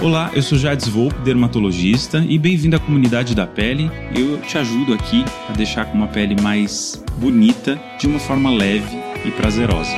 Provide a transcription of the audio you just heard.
Olá, eu sou Jades Volpe, dermatologista, e bem-vindo à comunidade da pele. Eu te ajudo aqui a deixar com uma pele mais bonita de uma forma leve e prazerosa.